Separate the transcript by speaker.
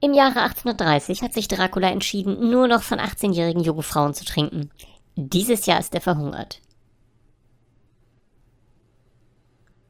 Speaker 1: Im Jahre 1830 hat sich Dracula entschieden, nur noch von 18-jährigen Jungfrauen zu trinken. Dieses Jahr ist er verhungert.